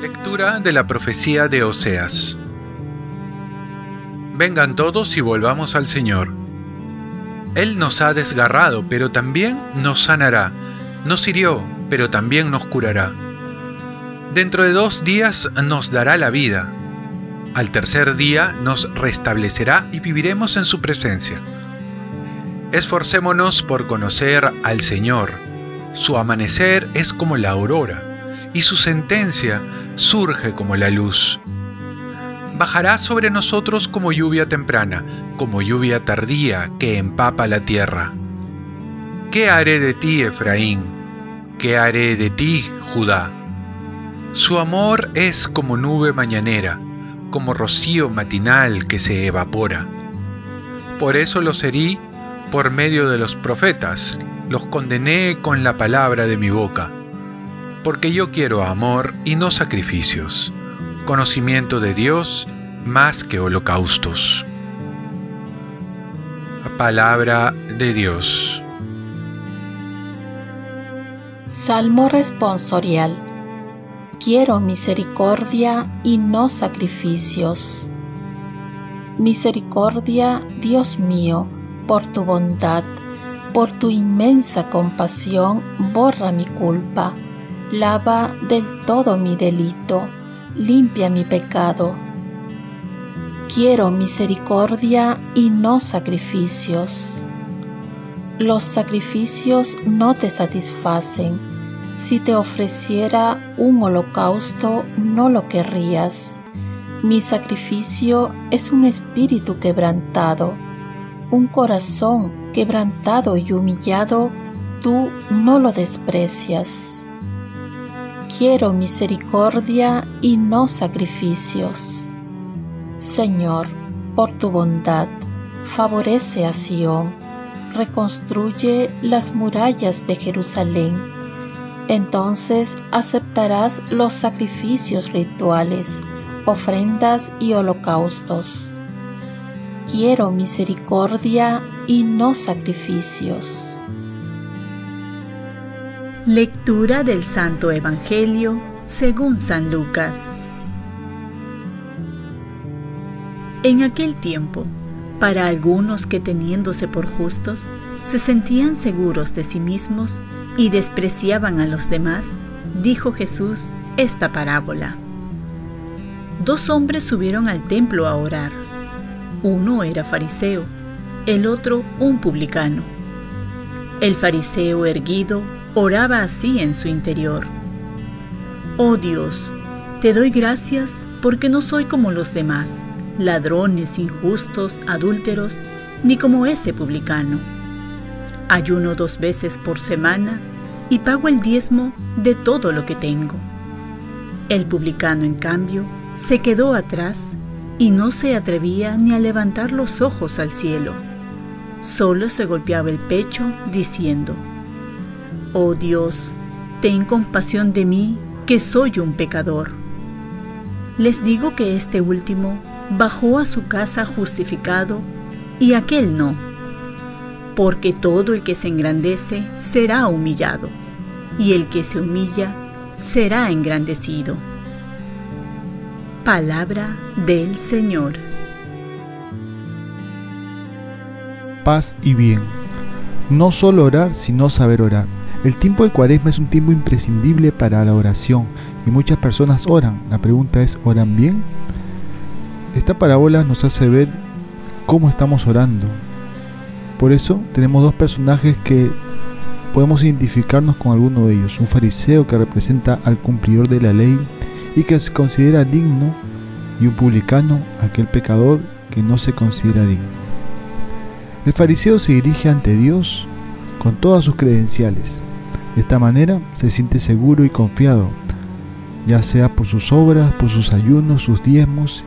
Lectura de la profecía de Oseas. Vengan todos y volvamos al Señor. Él nos ha desgarrado, pero también nos sanará. Nos hirió, pero también nos curará. Dentro de dos días nos dará la vida. Al tercer día nos restablecerá y viviremos en su presencia. Esforcémonos por conocer al Señor. Su amanecer es como la aurora y su sentencia surge como la luz. Bajará sobre nosotros como lluvia temprana, como lluvia tardía que empapa la tierra. ¿Qué haré de ti, Efraín? ¿Qué haré de ti, Judá? Su amor es como nube mañanera, como rocío matinal que se evapora. Por eso los herí por medio de los profetas, los condené con la palabra de mi boca porque yo quiero amor y no sacrificios, conocimiento de Dios más que holocaustos. Palabra de Dios. Salmo responsorial. Quiero misericordia y no sacrificios. Misericordia, Dios mío, por tu bondad, por tu inmensa compasión, borra mi culpa lava del todo mi delito, limpia mi pecado. Quiero misericordia y no sacrificios. Los sacrificios no te satisfacen. Si te ofreciera un holocausto, no lo querrías. Mi sacrificio es un espíritu quebrantado, un corazón quebrantado y humillado, tú no lo desprecias quiero misericordia y no sacrificios. Señor, por tu bondad, favorece a Sión, reconstruye las murallas de Jerusalén. Entonces aceptarás los sacrificios rituales, ofrendas y holocaustos. Quiero misericordia y no sacrificios. Lectura del Santo Evangelio según San Lucas. En aquel tiempo, para algunos que teniéndose por justos, se sentían seguros de sí mismos y despreciaban a los demás, dijo Jesús esta parábola. Dos hombres subieron al templo a orar. Uno era fariseo, el otro un publicano. El fariseo erguido oraba así en su interior. Oh Dios, te doy gracias porque no soy como los demás, ladrones, injustos, adúlteros, ni como ese publicano. Ayuno dos veces por semana y pago el diezmo de todo lo que tengo. El publicano, en cambio, se quedó atrás y no se atrevía ni a levantar los ojos al cielo. Solo se golpeaba el pecho diciendo, Oh Dios, ten compasión de mí, que soy un pecador. Les digo que este último bajó a su casa justificado y aquel no, porque todo el que se engrandece será humillado, y el que se humilla será engrandecido. Palabra del Señor. Paz y bien. No solo orar, sino saber orar. El tiempo de cuaresma es un tiempo imprescindible para la oración y muchas personas oran. La pregunta es, ¿oran bien? Esta parábola nos hace ver cómo estamos orando. Por eso tenemos dos personajes que podemos identificarnos con alguno de ellos. Un fariseo que representa al cumplidor de la ley y que se considera digno y un publicano, aquel pecador que no se considera digno. El fariseo se dirige ante Dios con todas sus credenciales, de esta manera se siente seguro y confiado, ya sea por sus obras, por sus ayunos, sus diezmos,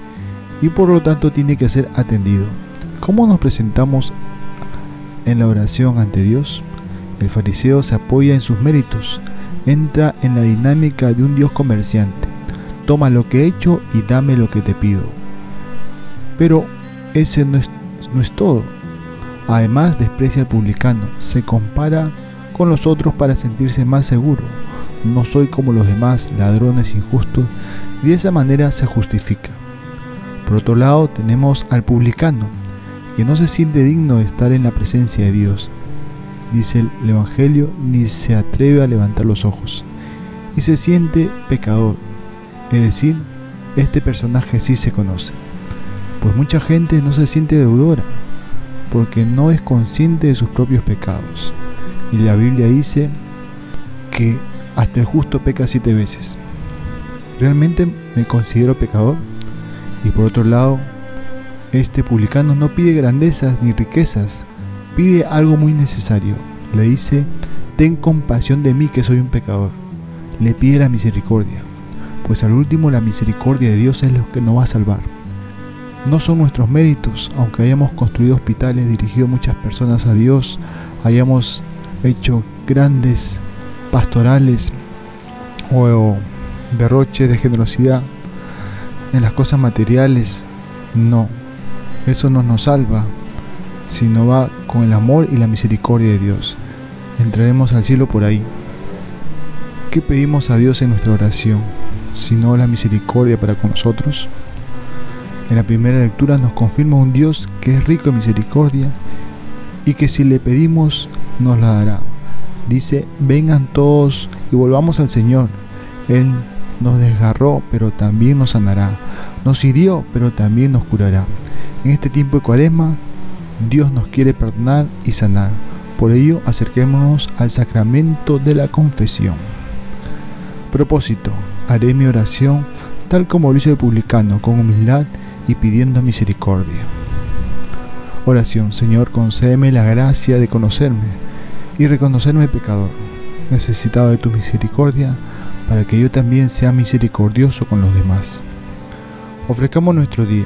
y por lo tanto tiene que ser atendido. ¿Cómo nos presentamos en la oración ante Dios? El fariseo se apoya en sus méritos, entra en la dinámica de un Dios comerciante. Toma lo que he hecho y dame lo que te pido. Pero ese no es, no es todo. Además desprecia al publicano, se compara con los otros para sentirse más seguro. No soy como los demás ladrones injustos y de esa manera se justifica. Por otro lado tenemos al publicano, que no se siente digno de estar en la presencia de Dios, dice el Evangelio, ni se atreve a levantar los ojos, y se siente pecador, es decir, este personaje sí se conoce, pues mucha gente no se siente deudora, porque no es consciente de sus propios pecados, y la Biblia dice que hasta el justo peca siete veces. ¿Realmente me considero pecador? Y por otro lado, este publicano no pide grandezas ni riquezas, pide algo muy necesario. Le dice, ten compasión de mí que soy un pecador. Le pide la misericordia, pues al último la misericordia de Dios es lo que nos va a salvar. No son nuestros méritos, aunque hayamos construido hospitales, dirigido muchas personas a Dios, hayamos hecho grandes pastorales o derroches de generosidad en las cosas materiales, no, eso no nos salva, sino va con el amor y la misericordia de Dios. Entraremos al cielo por ahí. ¿Qué pedimos a Dios en nuestra oración? Sino la misericordia para con nosotros. En la primera lectura nos confirma un Dios que es rico en misericordia y que si le pedimos nos la dará. Dice, vengan todos y volvamos al Señor. Él nos desgarró, pero también nos sanará. Nos hirió, pero también nos curará. En este tiempo de cuaresma, Dios nos quiere perdonar y sanar. Por ello, acerquémonos al sacramento de la confesión. Propósito, haré mi oración tal como lo hizo el publicano, con humildad y pidiendo misericordia. Oración, Señor, concédeme la gracia de conocerme y reconocerme pecador, necesitado de tu misericordia, para que yo también sea misericordioso con los demás. Ofrezcamos nuestro día